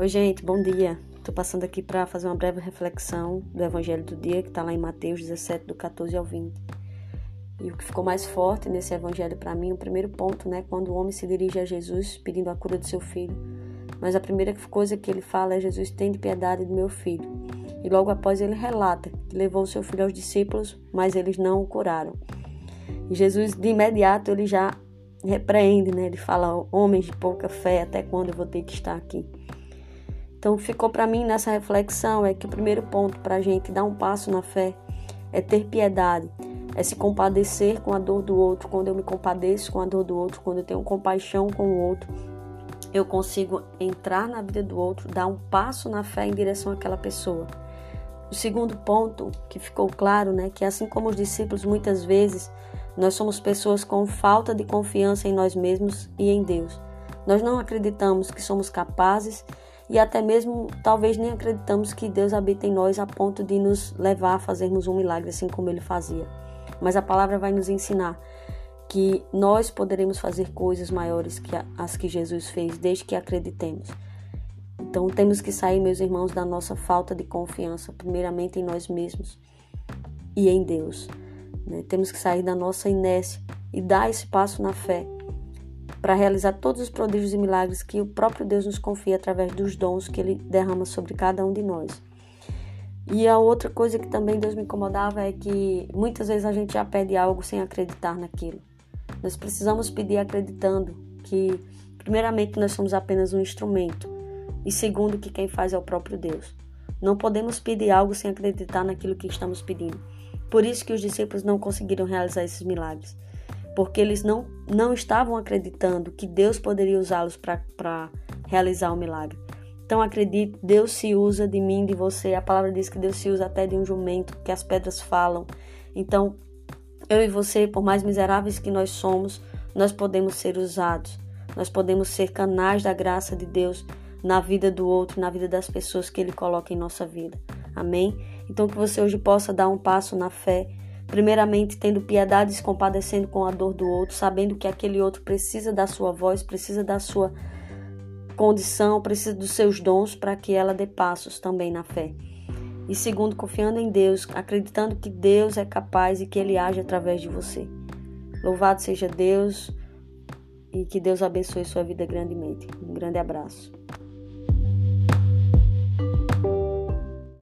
Oi, gente, bom dia. Estou passando aqui para fazer uma breve reflexão do Evangelho do dia, que está lá em Mateus 17, do 14 ao 20. E o que ficou mais forte nesse Evangelho para mim, o primeiro ponto, né, quando o homem se dirige a Jesus pedindo a cura do seu filho. Mas a primeira coisa que ele fala é: Jesus, tem de piedade do meu filho. E logo após ele relata que levou seu filho aos discípulos, mas eles não o curaram. E Jesus, de imediato, ele já repreende, né? Ele fala: Homens de pouca fé, até quando eu vou ter que estar aqui? Então, ficou para mim nessa reflexão é que o primeiro ponto para a gente dar um passo na fé é ter piedade, é se compadecer com a dor do outro. Quando eu me compadeço com a dor do outro, quando eu tenho compaixão com o outro, eu consigo entrar na vida do outro, dar um passo na fé em direção àquela pessoa. O segundo ponto que ficou claro, né, que assim como os discípulos muitas vezes nós somos pessoas com falta de confiança em nós mesmos e em Deus. Nós não acreditamos que somos capazes e até mesmo talvez nem acreditamos que Deus habita em nós a ponto de nos levar a fazermos um milagre assim como ele fazia. Mas a palavra vai nos ensinar que nós poderemos fazer coisas maiores que as que Jesus fez, desde que acreditemos. Então temos que sair, meus irmãos, da nossa falta de confiança, primeiramente em nós mesmos e em Deus. Né? Temos que sair da nossa inércia e dar esse passo na fé para realizar todos os prodígios e milagres que o próprio Deus nos confia através dos dons que Ele derrama sobre cada um de nós. E a outra coisa que também Deus me incomodava é que muitas vezes a gente já pede algo sem acreditar naquilo. Nós precisamos pedir acreditando que, primeiramente, nós somos apenas um instrumento e, segundo, que quem faz é o próprio Deus. Não podemos pedir algo sem acreditar naquilo que estamos pedindo. Por isso que os discípulos não conseguiram realizar esses milagres porque eles não, não estavam acreditando que Deus poderia usá-los para realizar o milagre. Então acredite, Deus se usa de mim, de você. A palavra diz que Deus se usa até de um jumento, que as pedras falam. Então, eu e você, por mais miseráveis que nós somos, nós podemos ser usados. Nós podemos ser canais da graça de Deus na vida do outro, na vida das pessoas que Ele coloca em nossa vida. Amém? Então, que você hoje possa dar um passo na fé Primeiramente, tendo piedade e se compadecendo com a dor do outro, sabendo que aquele outro precisa da sua voz, precisa da sua condição, precisa dos seus dons para que ela dê passos também na fé. E segundo, confiando em Deus, acreditando que Deus é capaz e que Ele age através de você. Louvado seja Deus e que Deus abençoe sua vida grandemente. Um grande abraço.